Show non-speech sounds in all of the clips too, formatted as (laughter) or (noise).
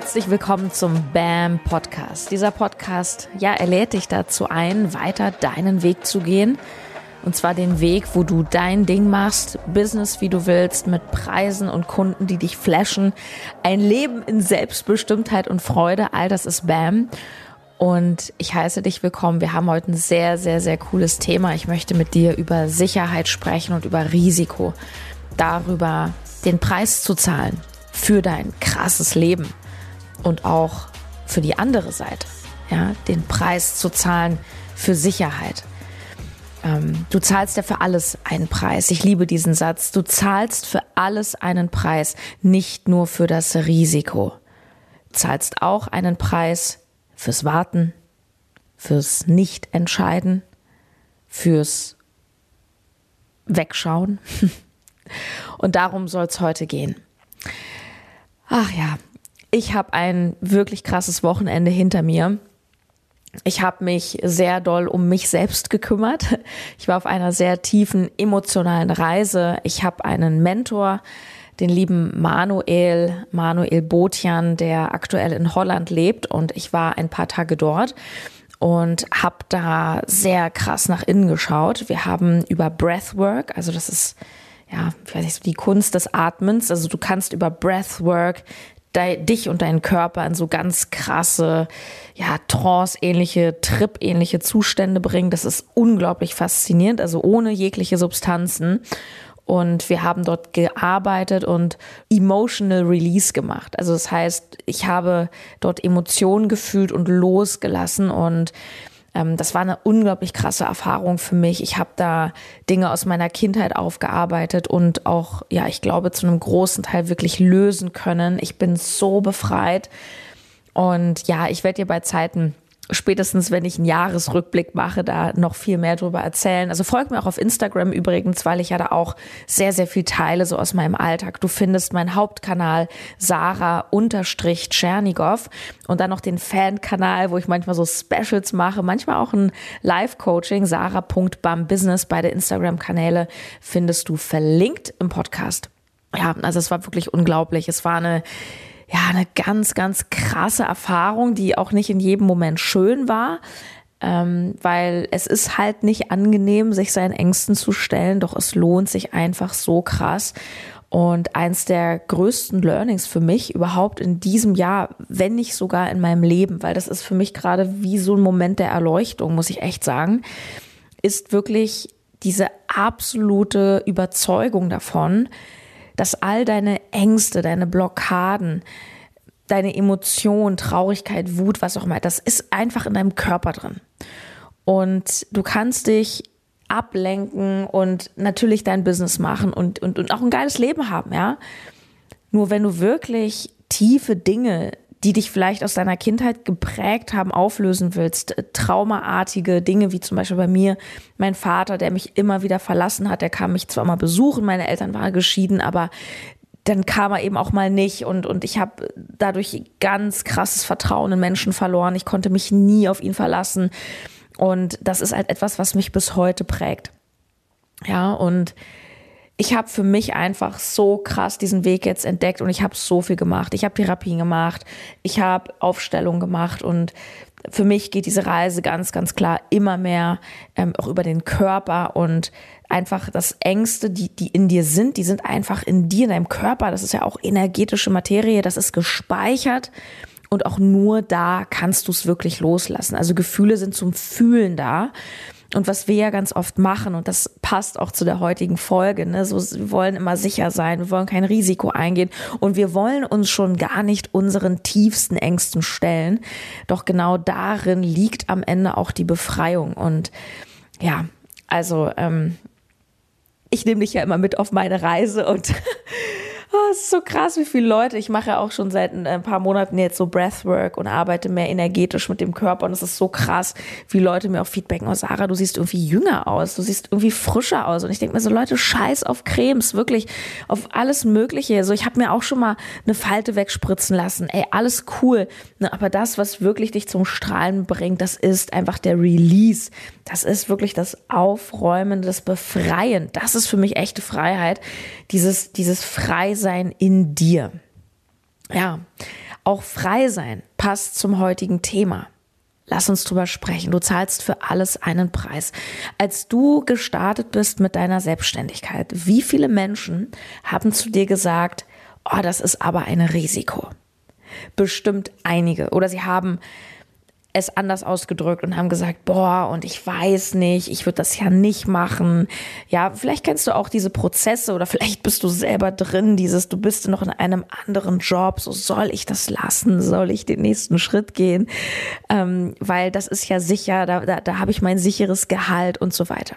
herzlich willkommen zum BAM Podcast. Dieser Podcast, ja, er lädt dich dazu ein, weiter deinen Weg zu gehen. Und zwar den Weg, wo du dein Ding machst, Business wie du willst, mit Preisen und Kunden, die dich flashen. Ein Leben in Selbstbestimmtheit und Freude, all das ist BAM. Und ich heiße dich willkommen. Wir haben heute ein sehr, sehr, sehr cooles Thema. Ich möchte mit dir über Sicherheit sprechen und über Risiko. Darüber, den Preis zu zahlen für dein krasses Leben und auch für die andere Seite, ja, den Preis zu zahlen für Sicherheit. Ähm, du zahlst ja für alles einen Preis. Ich liebe diesen Satz. Du zahlst für alles einen Preis, nicht nur für das Risiko. Zahlst auch einen Preis fürs Warten, fürs Nicht-Entscheiden, fürs Wegschauen. (laughs) Und darum soll es heute gehen. Ach ja, ich habe ein wirklich krasses Wochenende hinter mir. Ich habe mich sehr doll um mich selbst gekümmert. Ich war auf einer sehr tiefen emotionalen Reise. Ich habe einen Mentor, den lieben Manuel, Manuel Botian, der aktuell in Holland lebt und ich war ein paar Tage dort und habe da sehr krass nach innen geschaut. Wir haben über Breathwork, also das ist ja, ich weiß nicht, die Kunst des Atmens. Also du kannst über Breathwork dich und deinen Körper in so ganz krasse, ja, Trance-ähnliche, Trip-ähnliche Zustände bringen. Das ist unglaublich faszinierend, also ohne jegliche Substanzen. Und wir haben dort gearbeitet und Emotional Release gemacht. Also das heißt, ich habe dort Emotionen gefühlt und losgelassen und ähm, das war eine unglaublich krasse Erfahrung für mich. Ich habe da Dinge aus meiner Kindheit aufgearbeitet und auch, ja, ich glaube, zu einem großen Teil wirklich lösen können. Ich bin so befreit. Und ja, ich werde dir bei Zeiten spätestens wenn ich einen Jahresrückblick mache, da noch viel mehr drüber erzählen. Also folg mir auch auf Instagram übrigens, weil ich ja da auch sehr, sehr viel teile, so aus meinem Alltag. Du findest meinen Hauptkanal Sarah unterstrich Tschernigow und dann noch den Fan-Kanal, wo ich manchmal so Specials mache, manchmal auch ein Live-Coaching, sarah.bambusiness. Beide Instagram-Kanäle findest du verlinkt im Podcast. Ja, also es war wirklich unglaublich. Es war eine ja, eine ganz, ganz krasse Erfahrung, die auch nicht in jedem Moment schön war. Ähm, weil es ist halt nicht angenehm, sich seinen Ängsten zu stellen, doch es lohnt sich einfach so krass. Und eins der größten Learnings für mich überhaupt in diesem Jahr, wenn nicht sogar in meinem Leben, weil das ist für mich gerade wie so ein Moment der Erleuchtung, muss ich echt sagen, ist wirklich diese absolute Überzeugung davon, dass all deine Ängste, deine Blockaden, deine Emotionen, Traurigkeit, Wut, was auch immer, das ist einfach in deinem Körper drin. Und du kannst dich ablenken und natürlich dein Business machen und, und, und auch ein geiles Leben haben, ja. Nur wenn du wirklich tiefe Dinge die dich vielleicht aus deiner Kindheit geprägt haben, auflösen willst. Traumaartige Dinge, wie zum Beispiel bei mir, mein Vater, der mich immer wieder verlassen hat, der kam mich zwar mal besuchen, meine Eltern waren geschieden, aber dann kam er eben auch mal nicht und, und ich habe dadurch ganz krasses Vertrauen in Menschen verloren. Ich konnte mich nie auf ihn verlassen. Und das ist halt etwas, was mich bis heute prägt. Ja, und ich habe für mich einfach so krass diesen Weg jetzt entdeckt und ich habe so viel gemacht. Ich habe Therapien gemacht, ich habe Aufstellungen gemacht und für mich geht diese Reise ganz, ganz klar immer mehr ähm, auch über den Körper und einfach das Ängste, die, die in dir sind, die sind einfach in dir, in deinem Körper. Das ist ja auch energetische Materie, das ist gespeichert. Und auch nur da kannst du es wirklich loslassen. Also Gefühle sind zum Fühlen da. Und was wir ja ganz oft machen, und das passt auch zu der heutigen Folge, ne, so, wir wollen immer sicher sein, wir wollen kein Risiko eingehen und wir wollen uns schon gar nicht unseren tiefsten Ängsten stellen. Doch genau darin liegt am Ende auch die Befreiung. Und ja, also ähm, ich nehme dich ja immer mit auf meine Reise und (laughs) Oh, es ist so krass, wie viele Leute. Ich mache ja auch schon seit ein paar Monaten jetzt so Breathwork und arbeite mehr energetisch mit dem Körper. Und es ist so krass, wie Leute mir auch feedbacken. Oh, Sarah, du siehst irgendwie jünger aus. Du siehst irgendwie frischer aus. Und ich denke mir so, Leute, scheiß auf Cremes. Wirklich auf alles Mögliche. So, ich habe mir auch schon mal eine Falte wegspritzen lassen. Ey, alles cool. Ne, aber das, was wirklich dich zum Strahlen bringt, das ist einfach der Release. Das ist wirklich das Aufräumen, das Befreien. Das ist für mich echte Freiheit. Dieses, dieses Freisein in dir. Ja, Auch frei sein passt zum heutigen Thema. Lass uns drüber sprechen. Du zahlst für alles einen Preis. Als du gestartet bist mit deiner Selbstständigkeit, wie viele Menschen haben zu dir gesagt, oh, das ist aber ein Risiko? Bestimmt einige. Oder sie haben es anders ausgedrückt und haben gesagt, boah, und ich weiß nicht, ich würde das ja nicht machen. Ja, vielleicht kennst du auch diese Prozesse oder vielleicht bist du selber drin, dieses, du bist noch in einem anderen Job, so soll ich das lassen, soll ich den nächsten Schritt gehen, ähm, weil das ist ja sicher, da, da, da habe ich mein sicheres Gehalt und so weiter.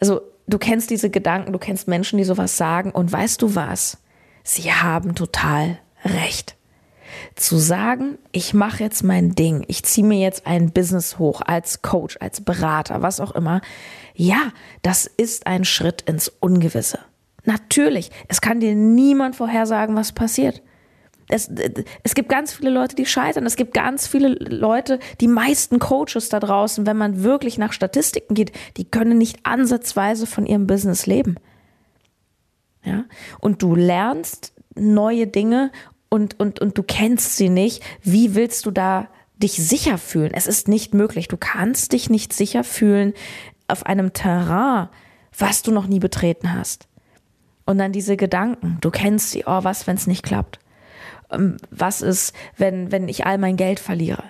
Also du kennst diese Gedanken, du kennst Menschen, die sowas sagen und weißt du was? Sie haben total recht zu sagen, ich mache jetzt mein Ding, ich ziehe mir jetzt ein Business hoch als Coach, als Berater, was auch immer, ja, das ist ein Schritt ins Ungewisse. Natürlich, es kann dir niemand vorhersagen, was passiert. Es, es gibt ganz viele Leute, die scheitern. Es gibt ganz viele Leute, die meisten Coaches da draußen, wenn man wirklich nach Statistiken geht, die können nicht ansatzweise von ihrem Business leben. Ja? Und du lernst neue Dinge und, und, und du kennst sie nicht, wie willst du da dich sicher fühlen? Es ist nicht möglich. Du kannst dich nicht sicher fühlen auf einem Terrain, was du noch nie betreten hast. Und dann diese Gedanken, du kennst sie, oh, was, wenn es nicht klappt? Ähm, was ist, wenn, wenn ich all mein Geld verliere?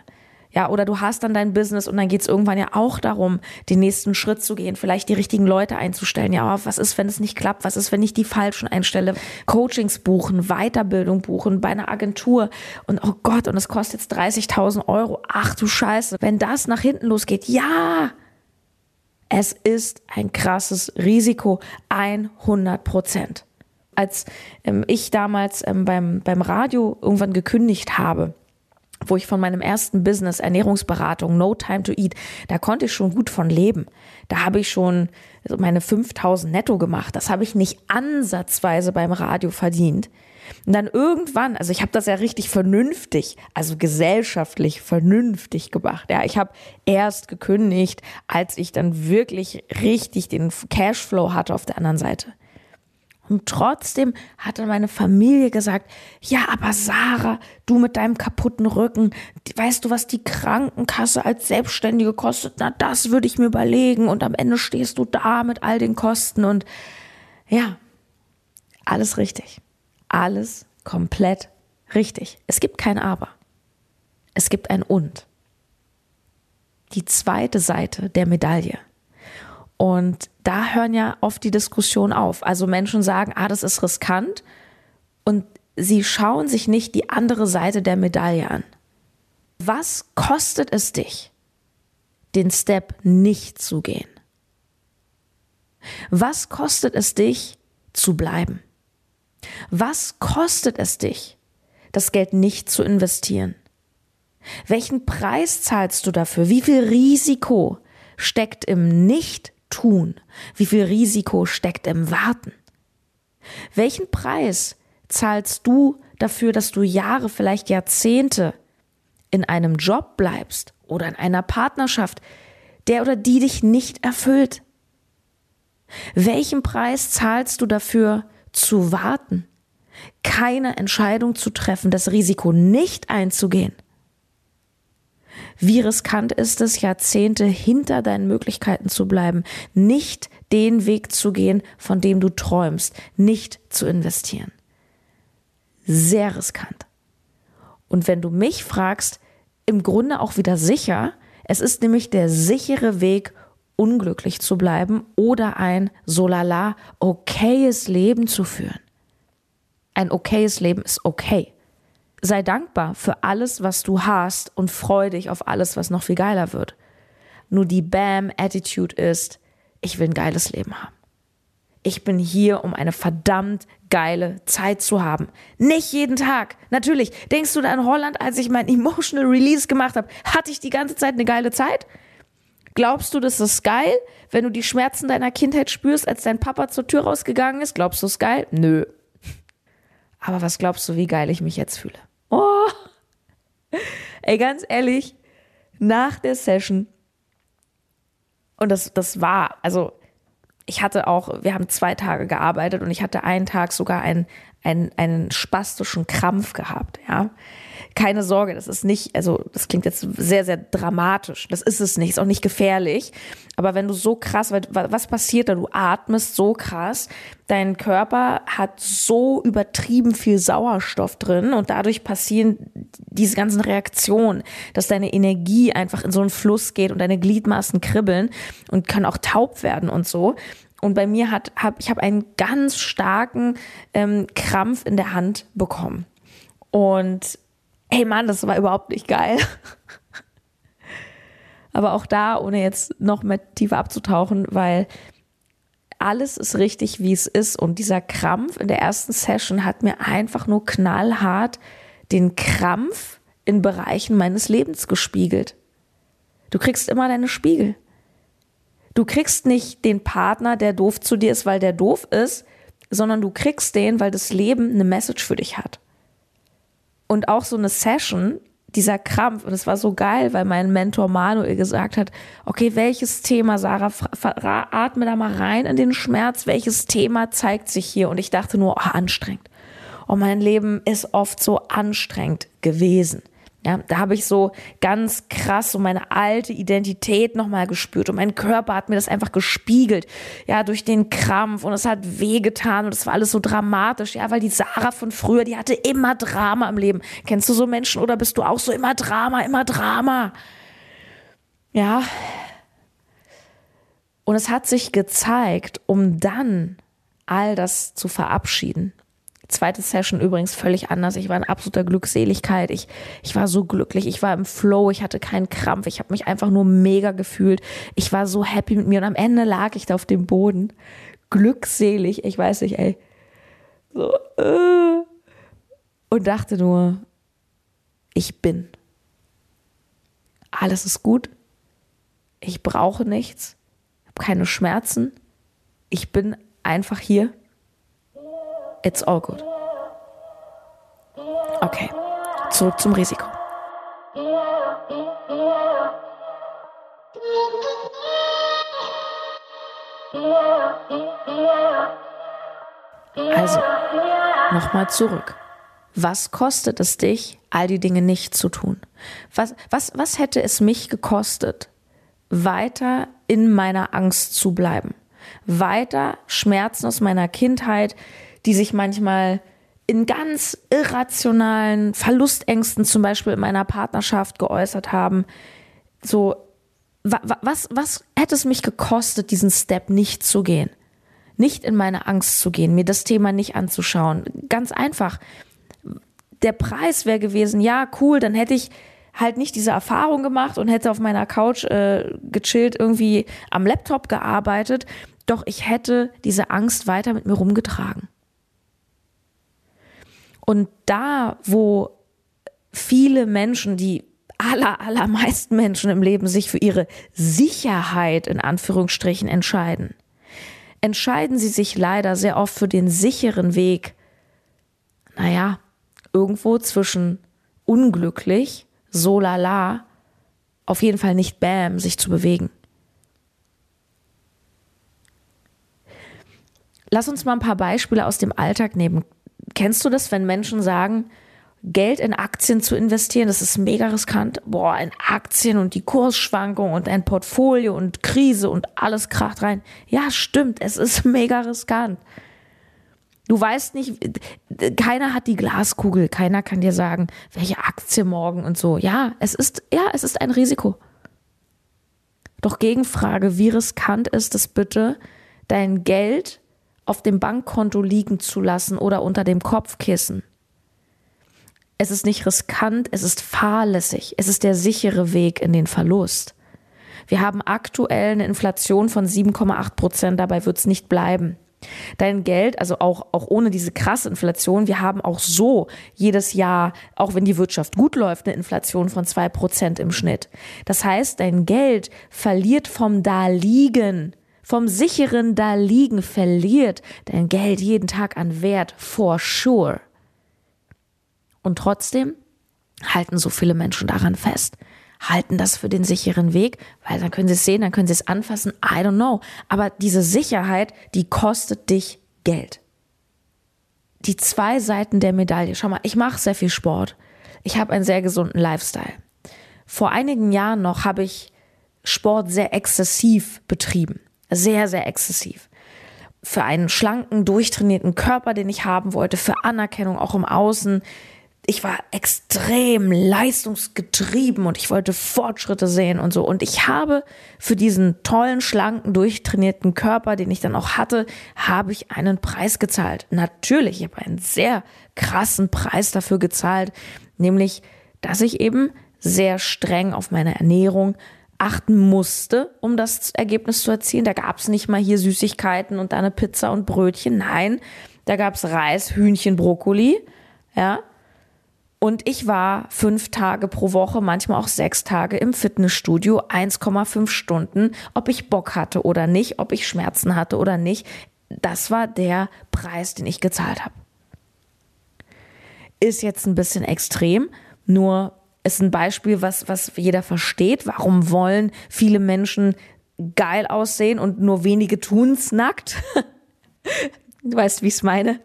Ja, oder du hast dann dein Business und dann geht es irgendwann ja auch darum, den nächsten Schritt zu gehen, vielleicht die richtigen Leute einzustellen. Ja, aber was ist, wenn es nicht klappt? Was ist, wenn ich die falschen einstelle? Coachings buchen, Weiterbildung buchen bei einer Agentur und oh Gott, und es kostet jetzt 30.000 Euro. Ach du Scheiße, wenn das nach hinten losgeht, ja, es ist ein krasses Risiko, 100 Prozent. Als ähm, ich damals ähm, beim, beim Radio irgendwann gekündigt habe, wo ich von meinem ersten Business Ernährungsberatung No Time to Eat, da konnte ich schon gut von leben. Da habe ich schon meine 5000 netto gemacht. Das habe ich nicht ansatzweise beim Radio verdient. Und dann irgendwann, also ich habe das ja richtig vernünftig, also gesellschaftlich vernünftig gemacht. Ja, ich habe erst gekündigt, als ich dann wirklich richtig den Cashflow hatte auf der anderen Seite. Und trotzdem hatte meine Familie gesagt, ja, aber Sarah, du mit deinem kaputten Rücken, weißt du, was die Krankenkasse als Selbstständige kostet? Na, das würde ich mir überlegen. Und am Ende stehst du da mit all den Kosten und ja, alles richtig. Alles komplett richtig. Es gibt kein Aber. Es gibt ein Und. Die zweite Seite der Medaille. Und da hören ja oft die Diskussionen auf. Also Menschen sagen, ah, das ist riskant und sie schauen sich nicht die andere Seite der Medaille an. Was kostet es dich, den Step nicht zu gehen? Was kostet es dich, zu bleiben? Was kostet es dich, das Geld nicht zu investieren? Welchen Preis zahlst du dafür? Wie viel Risiko steckt im Nicht tun? Wie viel Risiko steckt im Warten? Welchen Preis zahlst du dafür, dass du Jahre, vielleicht Jahrzehnte in einem Job bleibst oder in einer Partnerschaft, der oder die dich nicht erfüllt? Welchen Preis zahlst du dafür, zu warten, keine Entscheidung zu treffen, das Risiko nicht einzugehen? Wie riskant ist es, Jahrzehnte hinter deinen Möglichkeiten zu bleiben, nicht den Weg zu gehen, von dem du träumst, nicht zu investieren. Sehr riskant. Und wenn du mich fragst, im Grunde auch wieder sicher, es ist nämlich der sichere Weg, unglücklich zu bleiben oder ein solala okayes Leben zu führen. Ein okayes Leben ist okay sei dankbar für alles, was du hast und freu dich auf alles, was noch viel geiler wird. Nur die Bam-Attitude ist, ich will ein geiles Leben haben. Ich bin hier, um eine verdammt geile Zeit zu haben. Nicht jeden Tag. Natürlich, denkst du da in Holland, als ich mein (laughs) Emotional Release gemacht habe, hatte ich die ganze Zeit eine geile Zeit? Glaubst du, das ist geil, wenn du die Schmerzen deiner Kindheit spürst, als dein Papa zur Tür rausgegangen ist? Glaubst du, es geil? Nö. (laughs) Aber was glaubst du, wie geil ich mich jetzt fühle? Oh, ey, ganz ehrlich, nach der Session, und das, das war, also ich hatte auch, wir haben zwei Tage gearbeitet und ich hatte einen Tag sogar ein, einen, einen spastischen Krampf gehabt, ja. Keine Sorge, das ist nicht, also das klingt jetzt sehr, sehr dramatisch. Das ist es nicht, ist auch nicht gefährlich. Aber wenn du so krass, was passiert da? Du atmest so krass, dein Körper hat so übertrieben viel Sauerstoff drin und dadurch passieren diese ganzen Reaktionen, dass deine Energie einfach in so einen Fluss geht und deine Gliedmaßen kribbeln und kann auch taub werden und so. Und bei mir hat, hab, ich habe einen ganz starken ähm, Krampf in der Hand bekommen. Und hey Mann, das war überhaupt nicht geil. Aber auch da, ohne jetzt noch mehr tiefer abzutauchen, weil alles ist richtig, wie es ist. Und dieser Krampf in der ersten Session hat mir einfach nur knallhart den Krampf in Bereichen meines Lebens gespiegelt. Du kriegst immer deine Spiegel. Du kriegst nicht den Partner, der doof zu dir ist, weil der doof ist, sondern du kriegst den, weil das Leben eine Message für dich hat. Und auch so eine Session, dieser Krampf, und es war so geil, weil mein Mentor Manuel gesagt hat, okay, welches Thema, Sarah, atme da mal rein in den Schmerz, welches Thema zeigt sich hier? Und ich dachte nur, oh, anstrengend. Oh, mein Leben ist oft so anstrengend gewesen. Ja, da habe ich so ganz krass so meine alte Identität nochmal gespürt und mein Körper hat mir das einfach gespiegelt, ja, durch den Krampf und es hat wehgetan und es war alles so dramatisch, ja, weil die Sarah von früher, die hatte immer Drama im Leben. Kennst du so Menschen oder bist du auch so immer Drama, immer Drama? Ja. Und es hat sich gezeigt, um dann all das zu verabschieden Zweite Session übrigens völlig anders. Ich war in absoluter Glückseligkeit. Ich, ich war so glücklich. Ich war im Flow. Ich hatte keinen Krampf. Ich habe mich einfach nur mega gefühlt. Ich war so happy mit mir. Und am Ende lag ich da auf dem Boden. Glückselig. Ich weiß nicht, ey. So, äh, und dachte nur, ich bin. Alles ist gut. Ich brauche nichts. Ich habe keine Schmerzen. Ich bin einfach hier It's all good. Okay, zurück zum Risiko. Also, nochmal zurück. Was kostet es dich, all die Dinge nicht zu tun? Was, was, was hätte es mich gekostet, weiter in meiner Angst zu bleiben? Weiter Schmerzen aus meiner Kindheit, die sich manchmal in ganz irrationalen Verlustängsten zum Beispiel in meiner Partnerschaft geäußert haben. So, was, was hätte es mich gekostet, diesen Step nicht zu gehen? Nicht in meine Angst zu gehen, mir das Thema nicht anzuschauen. Ganz einfach. Der Preis wäre gewesen, ja, cool, dann hätte ich halt nicht diese Erfahrung gemacht und hätte auf meiner Couch äh, gechillt irgendwie am Laptop gearbeitet. Doch ich hätte diese Angst weiter mit mir rumgetragen. Und da, wo viele Menschen, die aller, allermeisten Menschen im Leben sich für ihre Sicherheit in Anführungsstrichen entscheiden, entscheiden sie sich leider sehr oft für den sicheren Weg, naja, irgendwo zwischen unglücklich, so lala, auf jeden Fall nicht bam, sich zu bewegen. Lass uns mal ein paar Beispiele aus dem Alltag nehmen. Kennst du das, wenn Menschen sagen, Geld in Aktien zu investieren, das ist mega riskant. Boah, in Aktien und die Kursschwankung und ein Portfolio und Krise und alles kracht rein. Ja, stimmt, es ist (laughs) mega riskant. Du weißt nicht, keiner hat die Glaskugel, keiner kann dir sagen, welche Aktie morgen und so. Ja, es ist, ja, es ist ein Risiko. Doch Gegenfrage, wie riskant ist es bitte, dein Geld auf dem Bankkonto liegen zu lassen oder unter dem Kopfkissen. Es ist nicht riskant, es ist fahrlässig, es ist der sichere Weg in den Verlust. Wir haben aktuell eine Inflation von 7,8 Prozent, dabei wird es nicht bleiben. Dein Geld, also auch, auch ohne diese krasse Inflation, wir haben auch so jedes Jahr, auch wenn die Wirtschaft gut läuft, eine Inflation von zwei Prozent im Schnitt. Das heißt, dein Geld verliert vom Daliegen vom sicheren Daliegen verliert dein Geld jeden Tag an Wert, for sure. Und trotzdem halten so viele Menschen daran fest, halten das für den sicheren Weg, weil dann können sie es sehen, dann können sie es anfassen, I don't know. Aber diese Sicherheit, die kostet dich Geld. die zwei Seiten der Medaille. Schau mal, ich mache sehr viel Sport. Ich habe einen sehr gesunden Lifestyle. Vor einigen Jahren noch habe ich Sport sehr exzessiv betrieben. Sehr, sehr exzessiv. Für einen schlanken, durchtrainierten Körper, den ich haben wollte, für Anerkennung auch im Außen. Ich war extrem leistungsgetrieben und ich wollte Fortschritte sehen und so. Und ich habe für diesen tollen, schlanken, durchtrainierten Körper, den ich dann auch hatte, habe ich einen Preis gezahlt. Natürlich, ich habe einen sehr krassen Preis dafür gezahlt, nämlich, dass ich eben sehr streng auf meine Ernährung achten musste, um das Ergebnis zu erzielen. Da gab es nicht mal hier Süßigkeiten und eine Pizza und Brötchen. Nein, da gab es Reis, Hühnchen, Brokkoli. Ja. Und ich war fünf Tage pro Woche, manchmal auch sechs Tage im Fitnessstudio, 1,5 Stunden, ob ich Bock hatte oder nicht, ob ich Schmerzen hatte oder nicht. Das war der Preis, den ich gezahlt habe. Ist jetzt ein bisschen extrem, nur ist ein Beispiel, was, was jeder versteht. Warum wollen viele Menschen geil aussehen und nur wenige tun's nackt? (laughs) du weißt, wie ich es meine.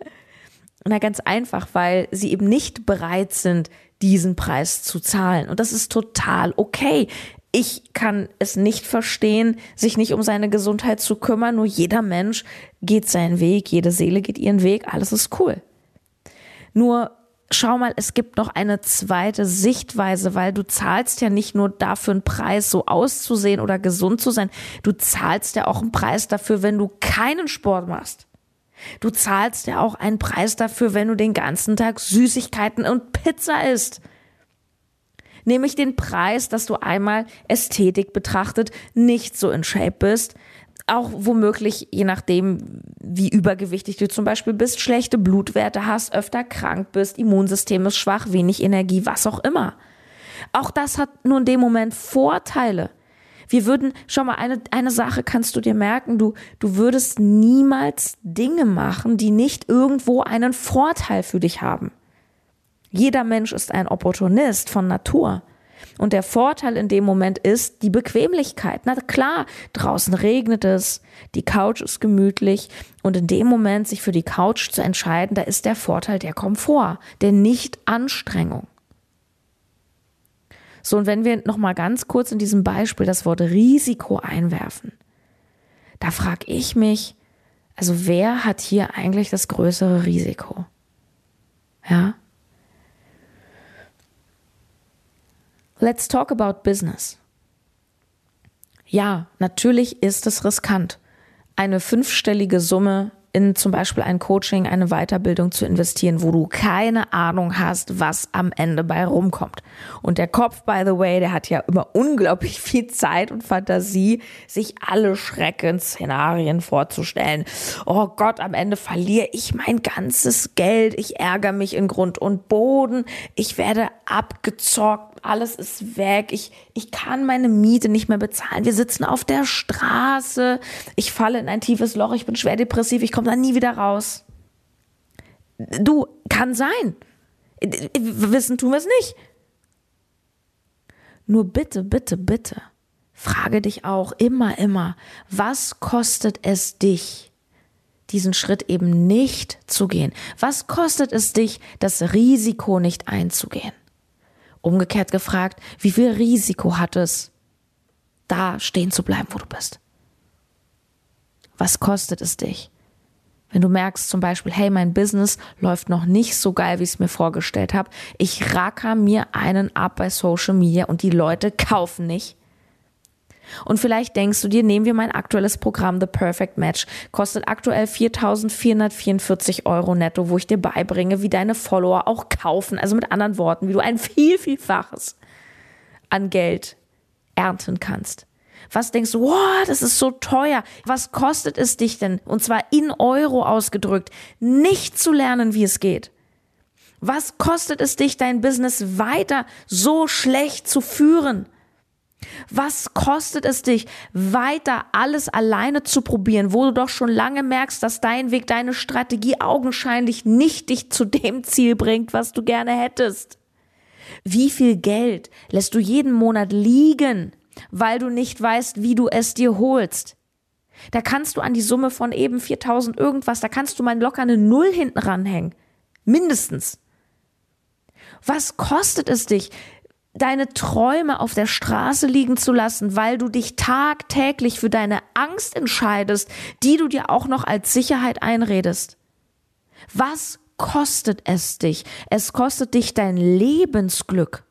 Na, ganz einfach, weil sie eben nicht bereit sind, diesen Preis zu zahlen. Und das ist total okay. Ich kann es nicht verstehen, sich nicht um seine Gesundheit zu kümmern. Nur jeder Mensch geht seinen Weg, jede Seele geht ihren Weg, alles ist cool. Nur schau mal, es gibt noch eine zweite Sichtweise, weil du zahlst ja nicht nur dafür einen Preis, so auszusehen oder gesund zu sein. Du zahlst ja auch einen Preis dafür, wenn du keinen Sport machst. Du zahlst ja auch einen Preis dafür, wenn du den ganzen Tag Süßigkeiten und Pizza isst. Nämlich den Preis, dass du einmal Ästhetik betrachtet nicht so in Shape bist, auch womöglich, je nachdem, wie übergewichtig du zum Beispiel bist, schlechte Blutwerte hast, öfter krank bist, Immunsystem ist schwach, wenig Energie, was auch immer. Auch das hat nur in dem Moment Vorteile. Wir würden, schau mal, eine, eine Sache kannst du dir merken, du, du würdest niemals Dinge machen, die nicht irgendwo einen Vorteil für dich haben. Jeder Mensch ist ein Opportunist von Natur. Und der Vorteil in dem Moment ist die Bequemlichkeit. Na klar, draußen regnet es, die Couch ist gemütlich und in dem Moment sich für die Couch zu entscheiden, da ist der Vorteil der Komfort, der Nicht-Anstrengung. So, und wenn wir nochmal ganz kurz in diesem Beispiel das Wort Risiko einwerfen, da frage ich mich, also wer hat hier eigentlich das größere Risiko? Ja? Let's talk about business. Ja, natürlich ist es riskant, eine fünfstellige Summe in zum Beispiel ein Coaching, eine Weiterbildung zu investieren, wo du keine Ahnung hast, was am Ende bei rumkommt. Und der Kopf, by the way, der hat ja immer unglaublich viel Zeit und Fantasie, sich alle Schreckensszenarien vorzustellen. Oh Gott, am Ende verliere ich mein ganzes Geld, ich ärgere mich in Grund und Boden, ich werde abgezockt, alles ist weg, ich, ich kann meine Miete nicht mehr bezahlen, wir sitzen auf der Straße, ich falle in ein tiefes Loch, ich bin schwer depressiv, ich komme da nie wieder raus. Du, kann sein. Wissen tun wir es nicht. Nur bitte, bitte, bitte, frage dich auch immer, immer, was kostet es dich, diesen Schritt eben nicht zu gehen? Was kostet es dich, das Risiko nicht einzugehen? Umgekehrt gefragt, wie viel Risiko hat es, da stehen zu bleiben, wo du bist? Was kostet es dich? Wenn du merkst zum Beispiel, hey, mein Business läuft noch nicht so geil, wie ich es mir vorgestellt habe. Ich racker mir einen ab bei Social Media und die Leute kaufen nicht. Und vielleicht denkst du dir, nehmen wir mein aktuelles Programm The Perfect Match, kostet aktuell 4.444 Euro netto, wo ich dir beibringe, wie deine Follower auch kaufen. Also mit anderen Worten, wie du ein (laughs) viel, vielfaches an Geld ernten kannst. Was denkst du, wow, das ist so teuer. Was kostet es dich denn? Und zwar in Euro ausgedrückt, nicht zu lernen, wie es geht. Was kostet es dich, dein Business weiter so schlecht zu führen? Was kostet es dich, weiter alles alleine zu probieren, wo du doch schon lange merkst, dass dein Weg, deine Strategie augenscheinlich nicht dich zu dem Ziel bringt, was du gerne hättest? Wie viel Geld lässt du jeden Monat liegen, weil du nicht weißt, wie du es dir holst? Da kannst du an die Summe von eben 4000 irgendwas, da kannst du mal locker eine Null hinten ranhängen. Mindestens. Was kostet es dich, deine Träume auf der Straße liegen zu lassen, weil du dich tagtäglich für deine Angst entscheidest, die du dir auch noch als Sicherheit einredest? Was kostet es dich? Es kostet dich dein Lebensglück.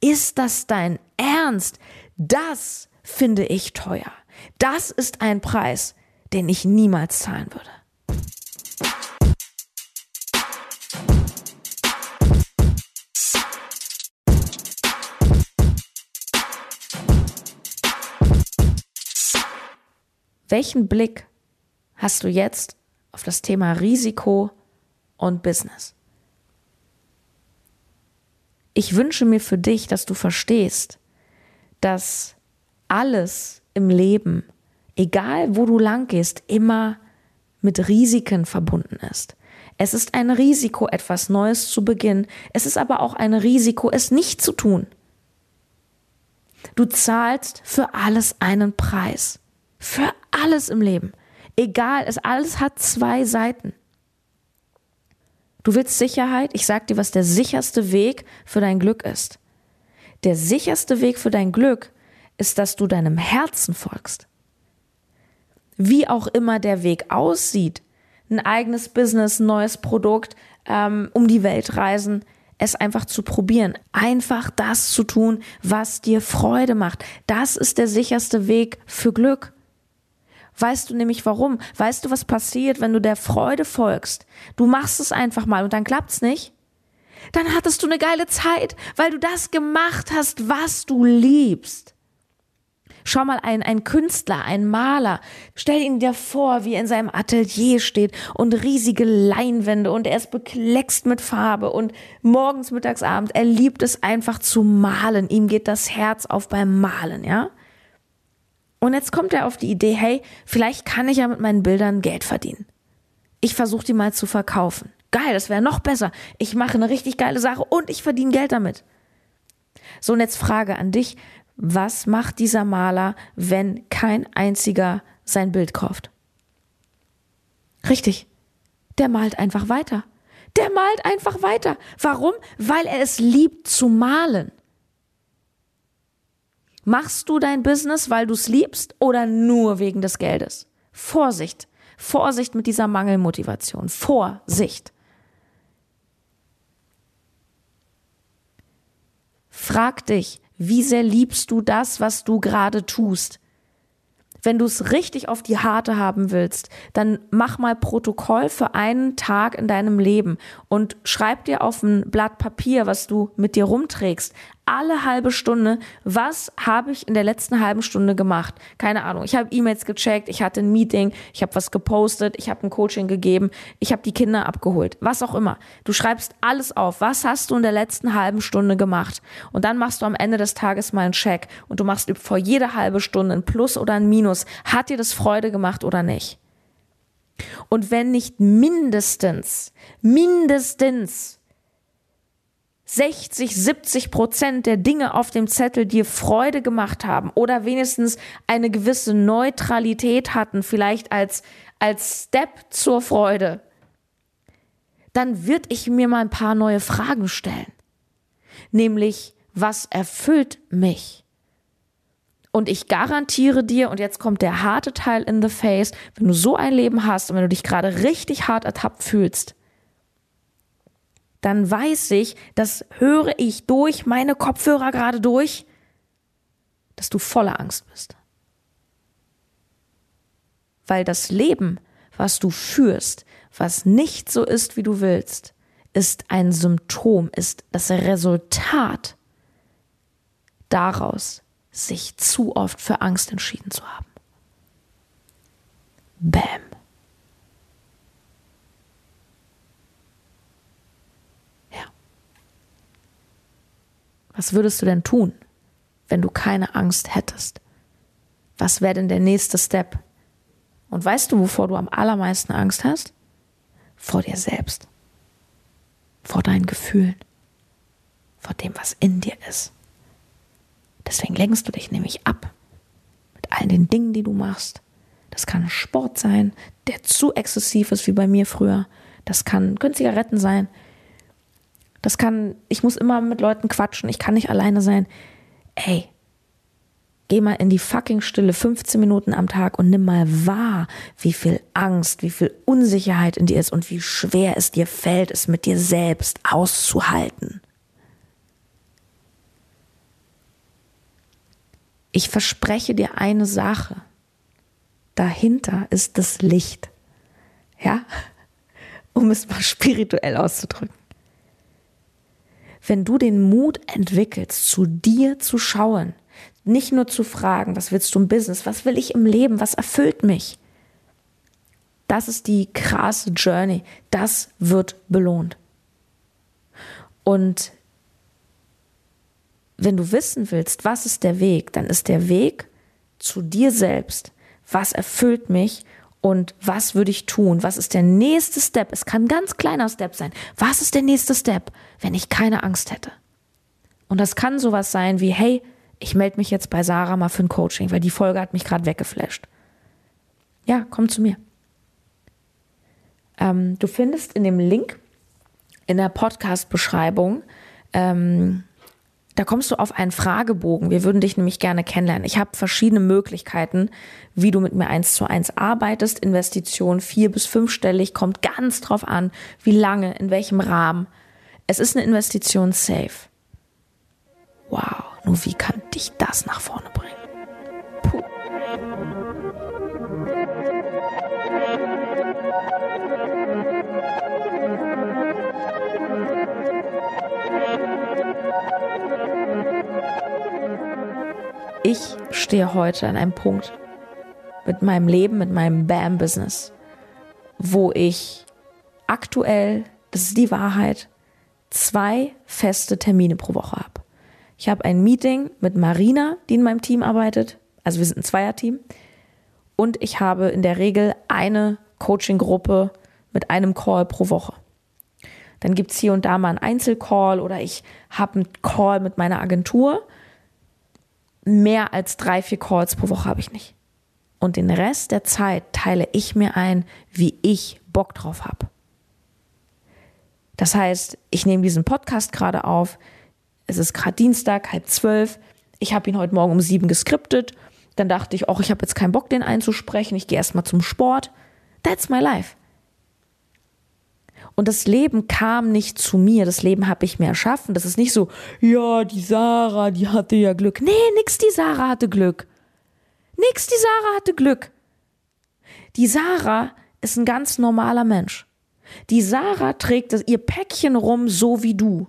Ist das dein Ernst? Das finde ich teuer. Das ist ein Preis, den ich niemals zahlen würde. Welchen Blick hast du jetzt auf das Thema Risiko und Business? Ich wünsche mir für dich, dass du verstehst, dass alles im Leben, egal wo du lang gehst, immer mit Risiken verbunden ist. Es ist ein Risiko, etwas Neues zu beginnen. Es ist aber auch ein Risiko, es nicht zu tun. Du zahlst für alles einen Preis. Für alles im Leben. Egal, es alles hat zwei Seiten. Du willst Sicherheit? Ich sag dir, was der sicherste Weg für dein Glück ist. Der sicherste Weg für dein Glück ist, dass du deinem Herzen folgst. Wie auch immer der Weg aussieht, ein eigenes Business, ein neues Produkt, ähm, um die Welt reisen, es einfach zu probieren, einfach das zu tun, was dir Freude macht. Das ist der sicherste Weg für Glück. Weißt du nämlich warum? Weißt du, was passiert, wenn du der Freude folgst? Du machst es einfach mal und dann klappt's nicht. Dann hattest du eine geile Zeit, weil du das gemacht hast, was du liebst. Schau mal ein, ein Künstler, ein Maler. Stell ihn dir vor, wie er in seinem Atelier steht und riesige Leinwände und er ist bekleckst mit Farbe und morgens, mittags, abends. Er liebt es einfach zu malen. Ihm geht das Herz auf beim Malen, ja? Und jetzt kommt er auf die Idee, hey, vielleicht kann ich ja mit meinen Bildern Geld verdienen. Ich versuche die mal zu verkaufen. Geil, das wäre noch besser. Ich mache eine richtig geile Sache und ich verdiene Geld damit. So, und jetzt Frage an dich. Was macht dieser Maler, wenn kein einziger sein Bild kauft? Richtig. Der malt einfach weiter. Der malt einfach weiter. Warum? Weil er es liebt zu malen. Machst du dein Business, weil du es liebst oder nur wegen des Geldes? Vorsicht. Vorsicht mit dieser Mangelmotivation. Vorsicht. Frag dich, wie sehr liebst du das, was du gerade tust? Wenn du es richtig auf die Harte haben willst, dann mach mal Protokoll für einen Tag in deinem Leben und schreib dir auf ein Blatt Papier, was du mit dir rumträgst, alle halbe Stunde, was habe ich in der letzten halben Stunde gemacht? Keine Ahnung. Ich habe E-Mails gecheckt, ich hatte ein Meeting, ich habe was gepostet, ich habe ein Coaching gegeben, ich habe die Kinder abgeholt, was auch immer. Du schreibst alles auf. Was hast du in der letzten halben Stunde gemacht? Und dann machst du am Ende des Tages mal einen Check und du machst vor jede halbe Stunde ein Plus oder ein Minus. Hat dir das Freude gemacht oder nicht? Und wenn nicht mindestens, mindestens 60, 70 Prozent der Dinge auf dem Zettel dir Freude gemacht haben oder wenigstens eine gewisse Neutralität hatten, vielleicht als, als Step zur Freude, dann würde ich mir mal ein paar neue Fragen stellen. Nämlich, was erfüllt mich? Und ich garantiere dir, und jetzt kommt der harte Teil in the face, wenn du so ein Leben hast und wenn du dich gerade richtig hart ertappt fühlst, dann weiß ich, das höre ich durch meine Kopfhörer gerade durch, dass du voller Angst bist. Weil das Leben, was du führst, was nicht so ist, wie du willst, ist ein Symptom, ist das Resultat daraus, sich zu oft für Angst entschieden zu haben. Bäm. Was würdest du denn tun, wenn du keine Angst hättest? Was wäre denn der nächste Step? Und weißt du, wovor du am allermeisten Angst hast? Vor dir selbst. Vor deinen Gefühlen. Vor dem, was in dir ist. Deswegen lenkst du dich nämlich ab. Mit all den Dingen, die du machst. Das kann Sport sein, der zu exzessiv ist wie bei mir früher. Das kann, können Zigaretten sein. Das kann, ich muss immer mit Leuten quatschen, ich kann nicht alleine sein. Ey, geh mal in die fucking Stille 15 Minuten am Tag und nimm mal wahr, wie viel Angst, wie viel Unsicherheit in dir ist und wie schwer es dir fällt, es mit dir selbst auszuhalten. Ich verspreche dir eine Sache. Dahinter ist das Licht. Ja? Um es mal spirituell auszudrücken. Wenn du den Mut entwickelst, zu dir zu schauen, nicht nur zu fragen, was willst du im Business, was will ich im Leben, was erfüllt mich, das ist die krasse Journey, das wird belohnt. Und wenn du wissen willst, was ist der Weg, dann ist der Weg zu dir selbst. Was erfüllt mich und was würde ich tun? Was ist der nächste Step? Es kann ein ganz kleiner Step sein. Was ist der nächste Step, wenn ich keine Angst hätte? Und das kann sowas sein wie, hey, ich melde mich jetzt bei Sarah mal für ein Coaching, weil die Folge hat mich gerade weggeflasht. Ja, komm zu mir. Ähm, du findest in dem Link in der Podcast-Beschreibung ähm, da kommst du auf einen Fragebogen. Wir würden dich nämlich gerne kennenlernen. Ich habe verschiedene Möglichkeiten, wie du mit mir eins zu eins arbeitest. Investition vier bis fünfstellig, kommt ganz drauf an, wie lange, in welchem Rahmen. Es ist eine Investition safe. Wow, nur wie kann dich das nach vorne bringen? Puh. Ich stehe heute an einem Punkt mit meinem Leben, mit meinem BAM-Business, wo ich aktuell, das ist die Wahrheit, zwei feste Termine pro Woche habe. Ich habe ein Meeting mit Marina, die in meinem Team arbeitet. Also wir sind ein Zweierteam. Und ich habe in der Regel eine Coaching-Gruppe mit einem Call pro Woche. Dann gibt es hier und da mal einen Einzelcall oder ich habe einen Call mit meiner Agentur mehr als drei, vier Calls pro Woche habe ich nicht. Und den Rest der Zeit teile ich mir ein, wie ich Bock drauf habe. Das heißt, ich nehme diesen Podcast gerade auf. Es ist gerade Dienstag, halb zwölf. Ich habe ihn heute Morgen um sieben geskriptet. Dann dachte ich, auch ich habe jetzt keinen Bock, den einzusprechen. Ich gehe erstmal zum Sport. That's my life. Und das Leben kam nicht zu mir, das Leben habe ich mir erschaffen. Das ist nicht so, ja, die Sarah, die hatte ja Glück. Nee, nix die Sarah hatte Glück. Nix die Sarah hatte Glück. Die Sarah ist ein ganz normaler Mensch. Die Sarah trägt ihr Päckchen rum, so wie du.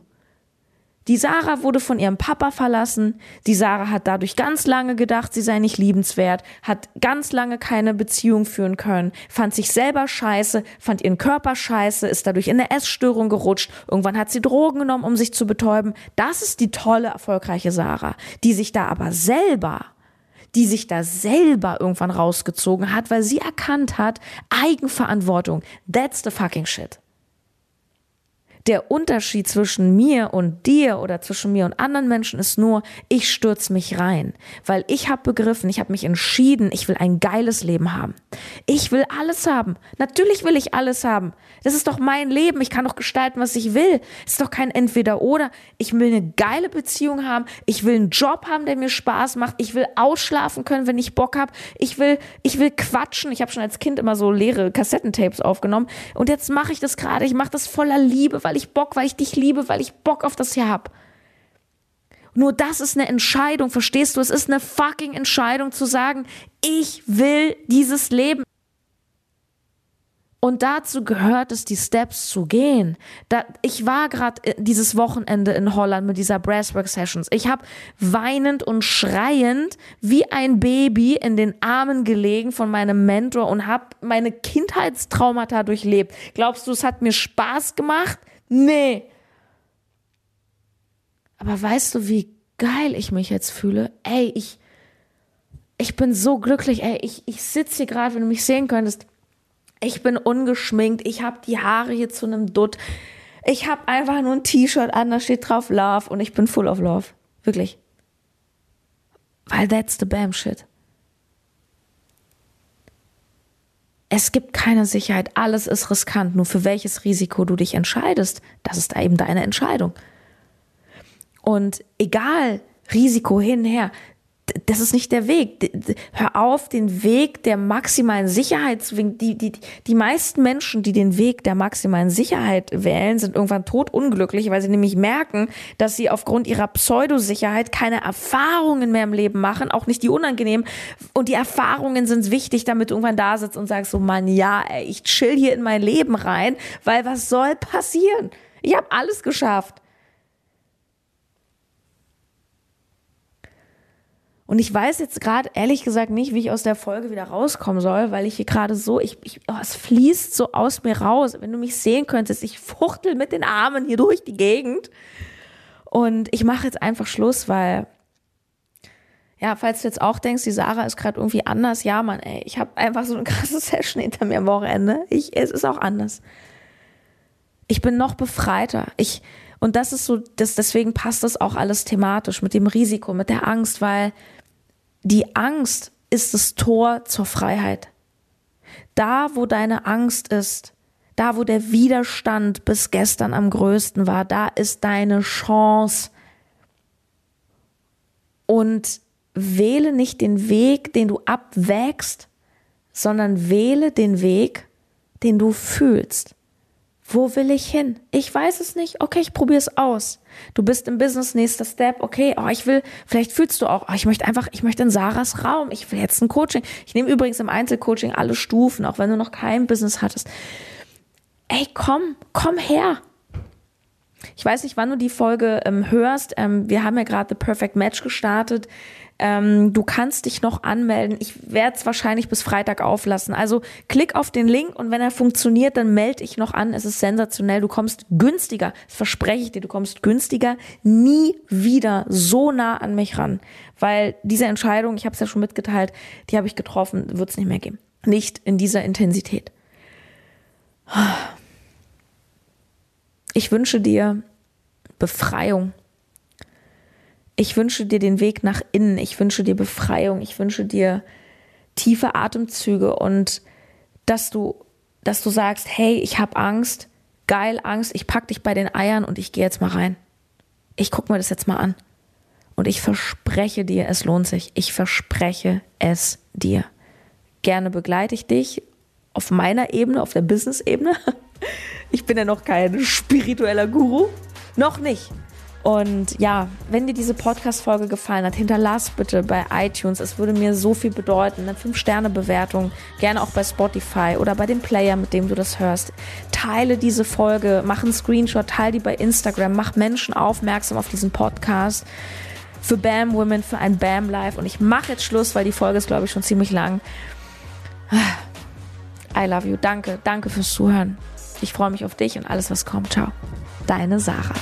Die Sarah wurde von ihrem Papa verlassen. Die Sarah hat dadurch ganz lange gedacht, sie sei nicht liebenswert, hat ganz lange keine Beziehung führen können, fand sich selber scheiße, fand ihren Körper scheiße, ist dadurch in eine Essstörung gerutscht. Irgendwann hat sie Drogen genommen, um sich zu betäuben. Das ist die tolle, erfolgreiche Sarah, die sich da aber selber die sich da selber irgendwann rausgezogen hat, weil sie erkannt hat, Eigenverantwortung, that's the fucking shit der Unterschied zwischen mir und dir oder zwischen mir und anderen Menschen ist nur, ich stürze mich rein, weil ich habe begriffen, ich habe mich entschieden, ich will ein geiles Leben haben. Ich will alles haben. Natürlich will ich alles haben. Das ist doch mein Leben. Ich kann doch gestalten, was ich will. Es ist doch kein Entweder oder. Ich will eine geile Beziehung haben. Ich will einen Job haben, der mir Spaß macht. Ich will ausschlafen können, wenn ich Bock habe. Ich will, ich will quatschen. Ich habe schon als Kind immer so leere Kassettentapes aufgenommen und jetzt mache ich das gerade. Ich mache das voller Liebe, weil ich Bock, weil ich dich liebe, weil ich Bock auf das hier hab. Nur das ist eine Entscheidung, verstehst du? Es ist eine fucking Entscheidung zu sagen, ich will dieses Leben. Und dazu gehört es, die Steps zu gehen. Da, ich war gerade dieses Wochenende in Holland mit dieser Brasswork Sessions. Ich habe weinend und schreiend wie ein Baby in den Armen gelegen von meinem Mentor und habe meine Kindheitstraumata durchlebt. Glaubst du, es hat mir Spaß gemacht? Nee. Aber weißt du, wie geil ich mich jetzt fühle? Ey, ich, ich bin so glücklich. Ey, ich, ich sitze hier gerade, wenn du mich sehen könntest ich bin ungeschminkt, ich habe die Haare hier zu einem Dutt. Ich habe einfach nur ein T-Shirt an, da steht drauf Love und ich bin full of love. Wirklich. Weil that's the bam shit. Es gibt keine Sicherheit, alles ist riskant. Nur für welches Risiko du dich entscheidest, das ist eben deine Entscheidung. Und egal, Risiko hinher, das ist nicht der Weg. Hör auf, den Weg der maximalen Sicherheit zu wählen. Die, die, die meisten Menschen, die den Weg der maximalen Sicherheit wählen, sind irgendwann totunglücklich, weil sie nämlich merken, dass sie aufgrund ihrer Pseudosicherheit keine Erfahrungen mehr im Leben machen, auch nicht die unangenehmen. Und die Erfahrungen sind wichtig, damit du irgendwann da sitzt und sagst so, Mann, ja, ey, ich chill hier in mein Leben rein, weil was soll passieren? Ich habe alles geschafft. Und ich weiß jetzt gerade ehrlich gesagt nicht, wie ich aus der Folge wieder rauskommen soll, weil ich hier gerade so, ich, ich, oh, es fließt so aus mir raus. Wenn du mich sehen könntest, ich fuchtel mit den Armen hier durch die Gegend. Und ich mache jetzt einfach Schluss, weil, ja, falls du jetzt auch denkst, die Sarah ist gerade irgendwie anders, ja, Mann, ey, ich habe einfach so eine krasse (laughs) Session hinter mir am Wochenende. Ich, es ist auch anders. Ich bin noch befreiter. Ich, und das ist so, das, deswegen passt das auch alles thematisch mit dem Risiko, mit der Angst, weil die Angst ist das Tor zur Freiheit. Da, wo deine Angst ist, da, wo der Widerstand bis gestern am größten war, da ist deine Chance. Und wähle nicht den Weg, den du abwägst, sondern wähle den Weg, den du fühlst. Wo will ich hin? Ich weiß es nicht. Okay, ich probiere es aus. Du bist im Business, nächster Step. Okay, oh, ich will, vielleicht fühlst du auch, oh, ich möchte einfach, ich möchte in Sarahs Raum. Ich will jetzt ein Coaching. Ich nehme übrigens im Einzelcoaching alle Stufen, auch wenn du noch kein Business hattest. Ey, komm, komm her. Ich weiß nicht, wann du die Folge ähm, hörst. Ähm, wir haben ja gerade The Perfect Match gestartet. Ähm, du kannst dich noch anmelden. Ich werde es wahrscheinlich bis Freitag auflassen. Also klick auf den Link und wenn er funktioniert, dann melde ich noch an. Es ist sensationell. Du kommst günstiger. Das verspreche ich dir. Du kommst günstiger nie wieder so nah an mich ran. Weil diese Entscheidung, ich habe es ja schon mitgeteilt, die habe ich getroffen, wird es nicht mehr geben. Nicht in dieser Intensität. Ich wünsche dir Befreiung ich wünsche dir den Weg nach innen, ich wünsche dir Befreiung, ich wünsche dir tiefe Atemzüge und dass du, dass du sagst, hey, ich habe Angst, geil Angst, ich pack dich bei den Eiern und ich gehe jetzt mal rein. Ich guck mir das jetzt mal an. Und ich verspreche dir, es lohnt sich. Ich verspreche es dir. Gerne begleite ich dich auf meiner Ebene, auf der Business-Ebene. (laughs) Ich bin ja noch kein spiritueller Guru. Noch nicht. Und ja, wenn dir diese Podcast-Folge gefallen hat, hinterlass bitte bei iTunes. Es würde mir so viel bedeuten. Eine 5-Sterne-Bewertung, gerne auch bei Spotify oder bei dem Player, mit dem du das hörst. Teile diese Folge, mach einen Screenshot, teile die bei Instagram, mach Menschen aufmerksam auf diesen Podcast. Für BAM Women, für ein BAM Live. Und ich mache jetzt Schluss, weil die Folge ist, glaube ich, schon ziemlich lang. I love you. Danke, danke fürs Zuhören. Ich freue mich auf dich und alles, was kommt. Ciao. Deine Sarah.